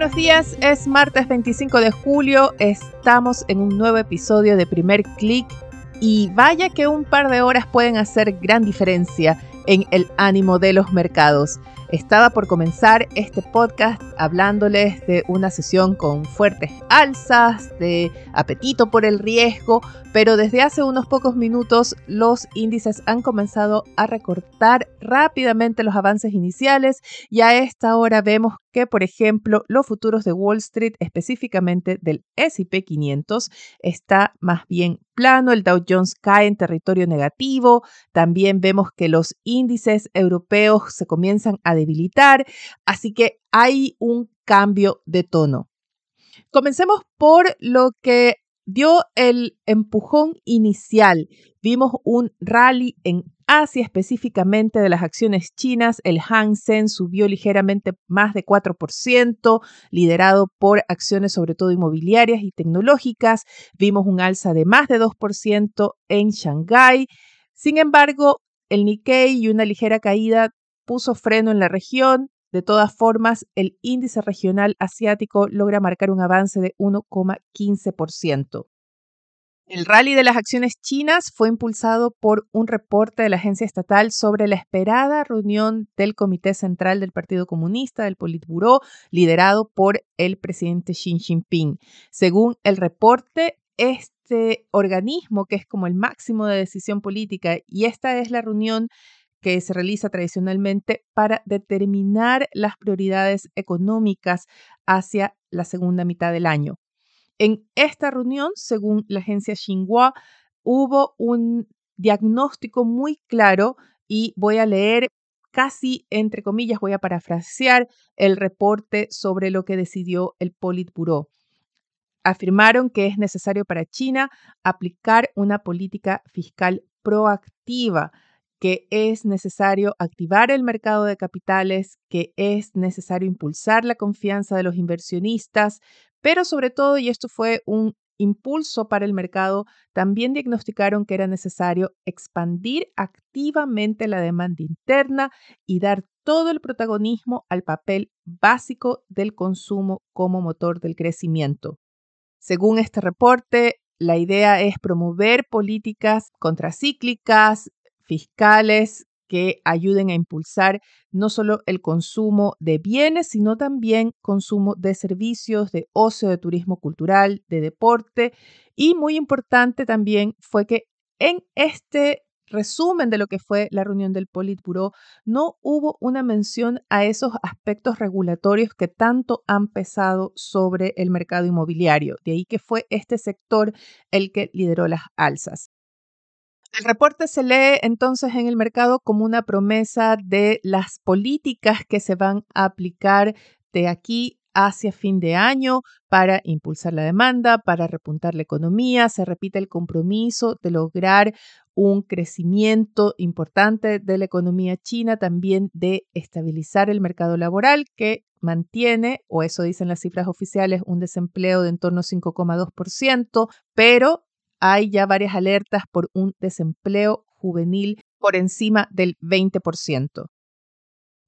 Buenos días, es martes 25 de julio, estamos en un nuevo episodio de Primer Click y vaya que un par de horas pueden hacer gran diferencia en el ánimo de los mercados. Estaba por comenzar este podcast hablándoles de una sesión con fuertes alzas, de apetito por el riesgo, pero desde hace unos pocos minutos los índices han comenzado a recortar rápidamente los avances iniciales y a esta hora vemos que, por ejemplo, los futuros de Wall Street, específicamente del SP 500, está más bien plano, el Dow Jones cae en territorio negativo, también vemos que los índices europeos se comienzan a debilitar, así que hay un cambio de tono. Comencemos por lo que dio el empujón inicial. Vimos un rally en Asia, específicamente de las acciones chinas. El Hang Seng subió ligeramente más de 4%, liderado por acciones sobre todo inmobiliarias y tecnológicas. Vimos un alza de más de 2% en Shanghái. Sin embargo, el Nikkei y una ligera caída puso freno en la región. De todas formas, el índice regional asiático logra marcar un avance de 1,15%. El rally de las acciones chinas fue impulsado por un reporte de la agencia estatal sobre la esperada reunión del Comité Central del Partido Comunista, del Politburó, liderado por el presidente Xi Jinping. Según el reporte, este organismo, que es como el máximo de decisión política, y esta es la reunión que se realiza tradicionalmente para determinar las prioridades económicas hacia la segunda mitad del año. En esta reunión, según la agencia Xinhua, hubo un diagnóstico muy claro y voy a leer casi entre comillas, voy a parafrasear el reporte sobre lo que decidió el Politburo. Afirmaron que es necesario para China aplicar una política fiscal proactiva que es necesario activar el mercado de capitales, que es necesario impulsar la confianza de los inversionistas, pero sobre todo, y esto fue un impulso para el mercado, también diagnosticaron que era necesario expandir activamente la demanda interna y dar todo el protagonismo al papel básico del consumo como motor del crecimiento. Según este reporte, la idea es promover políticas contracíclicas, fiscales que ayuden a impulsar no solo el consumo de bienes, sino también consumo de servicios, de ocio, de turismo cultural, de deporte. Y muy importante también fue que en este resumen de lo que fue la reunión del Politburo, no hubo una mención a esos aspectos regulatorios que tanto han pesado sobre el mercado inmobiliario. De ahí que fue este sector el que lideró las alzas. El reporte se lee entonces en el mercado como una promesa de las políticas que se van a aplicar de aquí hacia fin de año para impulsar la demanda, para repuntar la economía. Se repite el compromiso de lograr un crecimiento importante de la economía china, también de estabilizar el mercado laboral que mantiene, o eso dicen las cifras oficiales, un desempleo de en torno a 5,2%, pero hay ya varias alertas por un desempleo juvenil por encima del 20%.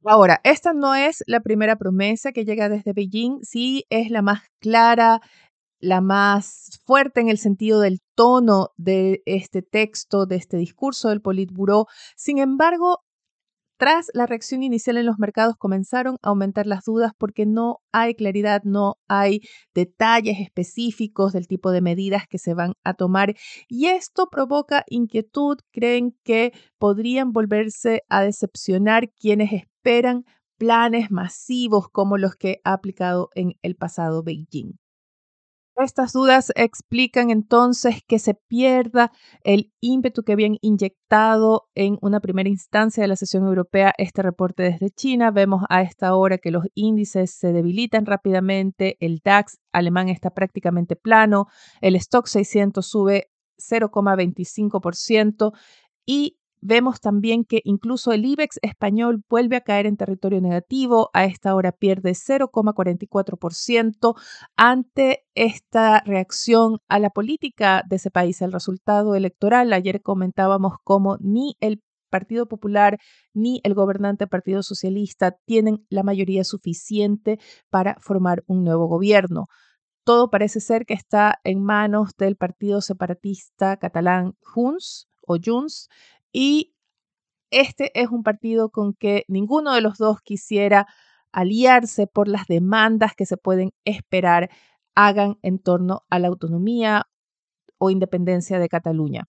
Ahora, esta no es la primera promesa que llega desde Beijing, sí es la más clara, la más fuerte en el sentido del tono de este texto, de este discurso del Politburo. Sin embargo, tras la reacción inicial en los mercados comenzaron a aumentar las dudas porque no hay claridad, no hay detalles específicos del tipo de medidas que se van a tomar y esto provoca inquietud, creen que podrían volverse a decepcionar quienes esperan planes masivos como los que ha aplicado en el pasado Beijing. Estas dudas explican entonces que se pierda el ímpetu que habían inyectado en una primera instancia de la sesión europea este reporte desde China. Vemos a esta hora que los índices se debilitan rápidamente, el DAX alemán está prácticamente plano, el stock 600 sube 0,25% y Vemos también que incluso el IBEX español vuelve a caer en territorio negativo, a esta hora pierde 0,44% ante esta reacción a la política de ese país, el resultado electoral. Ayer comentábamos cómo ni el Partido Popular ni el gobernante Partido Socialista tienen la mayoría suficiente para formar un nuevo gobierno. Todo parece ser que está en manos del partido separatista catalán Junts o Junts y este es un partido con que ninguno de los dos quisiera aliarse por las demandas que se pueden esperar hagan en torno a la autonomía o independencia de Cataluña.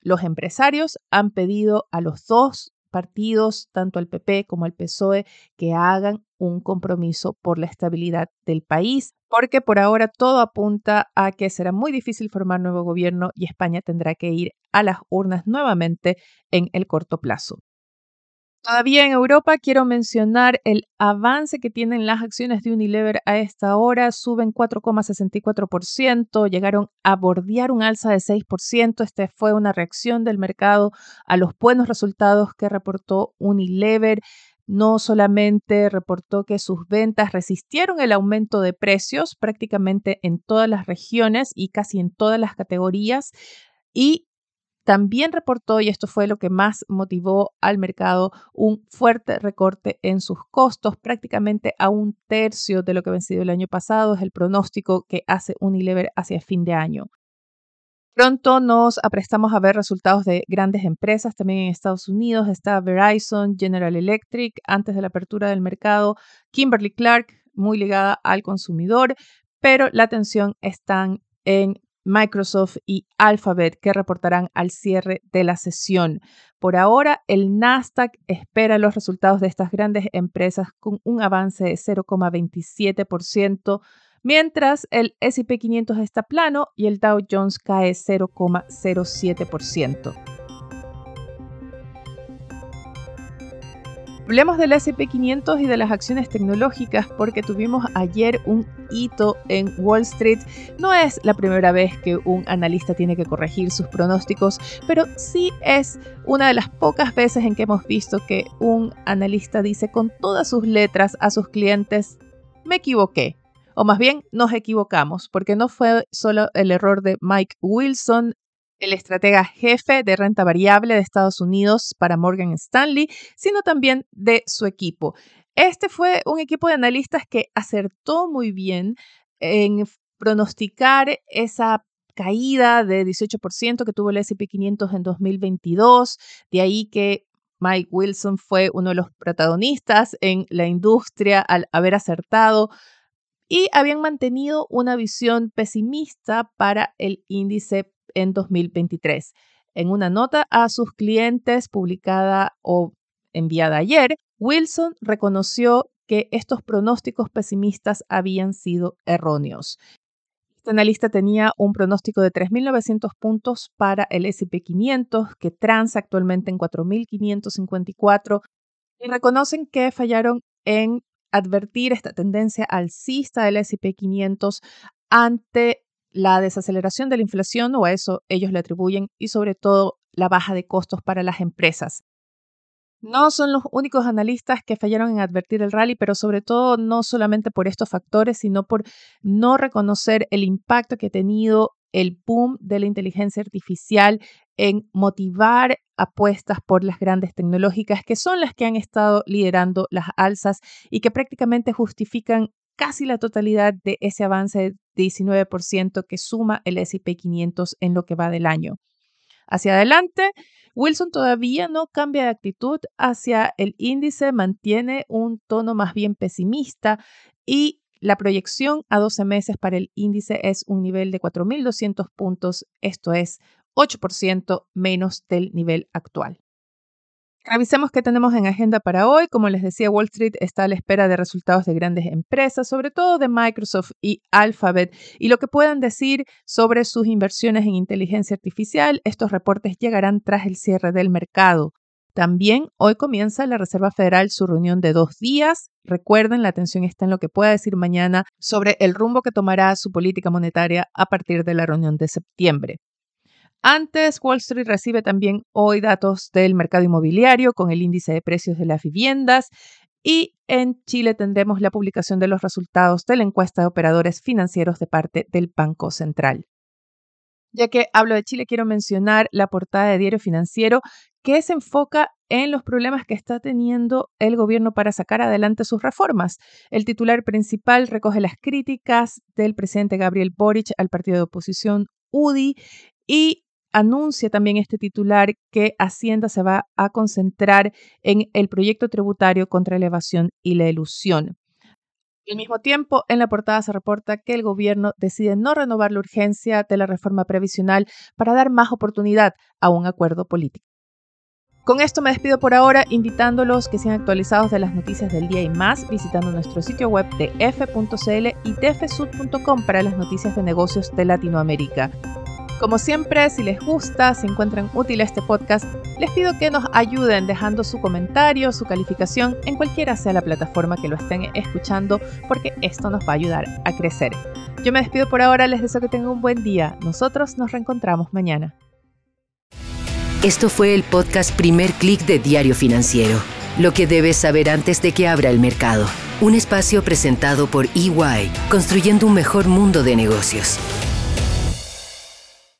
Los empresarios han pedido a los dos partidos, tanto al PP como al PSOE, que hagan un compromiso por la estabilidad del país, porque por ahora todo apunta a que será muy difícil formar nuevo gobierno y España tendrá que ir a las urnas nuevamente en el corto plazo. Todavía en Europa quiero mencionar el avance que tienen las acciones de Unilever a esta hora. Suben 4,64%, llegaron a bordear un alza de 6%. Esta fue una reacción del mercado a los buenos resultados que reportó Unilever. No solamente reportó que sus ventas resistieron el aumento de precios prácticamente en todas las regiones y casi en todas las categorías, y también reportó, y esto fue lo que más motivó al mercado, un fuerte recorte en sus costos, prácticamente a un tercio de lo que vencido el año pasado, es el pronóstico que hace Unilever hacia fin de año. Pronto nos aprestamos a ver resultados de grandes empresas también en Estados Unidos. Está Verizon, General Electric, antes de la apertura del mercado, Kimberly Clark, muy ligada al consumidor, pero la atención está en Microsoft y Alphabet que reportarán al cierre de la sesión. Por ahora, el Nasdaq espera los resultados de estas grandes empresas con un avance de 0,27%, mientras el SP 500 está plano y el Dow Jones cae 0,07%. Hablemos del SP500 y de las acciones tecnológicas porque tuvimos ayer un hito en Wall Street. No es la primera vez que un analista tiene que corregir sus pronósticos, pero sí es una de las pocas veces en que hemos visto que un analista dice con todas sus letras a sus clientes, me equivoqué. O más bien, nos equivocamos, porque no fue solo el error de Mike Wilson el estratega jefe de renta variable de Estados Unidos para Morgan Stanley, sino también de su equipo. Este fue un equipo de analistas que acertó muy bien en pronosticar esa caída de 18% que tuvo el SP 500 en 2022, de ahí que Mike Wilson fue uno de los protagonistas en la industria al haber acertado y habían mantenido una visión pesimista para el índice en 2023. En una nota a sus clientes publicada o enviada ayer, Wilson reconoció que estos pronósticos pesimistas habían sido erróneos. Este analista tenía un pronóstico de 3.900 puntos para el SP500, que transa actualmente en 4.554, y reconocen que fallaron en advertir esta tendencia alcista del SP500 ante la desaceleración de la inflación, o a eso ellos le atribuyen, y sobre todo la baja de costos para las empresas. No son los únicos analistas que fallaron en advertir el rally, pero sobre todo no solamente por estos factores, sino por no reconocer el impacto que ha tenido el boom de la inteligencia artificial en motivar apuestas por las grandes tecnológicas, que son las que han estado liderando las alzas y que prácticamente justifican casi la totalidad de ese avance de 19% que suma el SP 500 en lo que va del año. Hacia adelante, Wilson todavía no cambia de actitud hacia el índice, mantiene un tono más bien pesimista y la proyección a 12 meses para el índice es un nivel de 4.200 puntos, esto es 8% menos del nivel actual. Revisemos qué tenemos en agenda para hoy. Como les decía, Wall Street está a la espera de resultados de grandes empresas, sobre todo de Microsoft y Alphabet, y lo que puedan decir sobre sus inversiones en inteligencia artificial. Estos reportes llegarán tras el cierre del mercado. También hoy comienza la Reserva Federal su reunión de dos días. Recuerden, la atención está en lo que pueda decir mañana sobre el rumbo que tomará su política monetaria a partir de la reunión de septiembre. Antes, Wall Street recibe también hoy datos del mercado inmobiliario con el índice de precios de las viviendas y en Chile tendremos la publicación de los resultados de la encuesta de operadores financieros de parte del Banco Central. Ya que hablo de Chile, quiero mencionar la portada de Diario Financiero que se enfoca en los problemas que está teniendo el gobierno para sacar adelante sus reformas. El titular principal recoge las críticas del presidente Gabriel Boric al partido de oposición UDI y anuncia también este titular que Hacienda se va a concentrar en el proyecto tributario contra la evasión y la ilusión. Al mismo tiempo, en la portada se reporta que el gobierno decide no renovar la urgencia de la reforma previsional para dar más oportunidad a un acuerdo político. Con esto me despido por ahora, invitándolos que sean actualizados de las noticias del día y más, visitando nuestro sitio web de f.cl y dfsud.com para las noticias de negocios de Latinoamérica. Como siempre, si les gusta, si encuentran útil este podcast, les pido que nos ayuden dejando su comentario, su calificación en cualquiera sea la plataforma que lo estén escuchando, porque esto nos va a ayudar a crecer. Yo me despido por ahora, les deseo que tengan un buen día. Nosotros nos reencontramos mañana. Esto fue el podcast Primer Click de Diario Financiero. Lo que debes saber antes de que abra el mercado. Un espacio presentado por EY, construyendo un mejor mundo de negocios.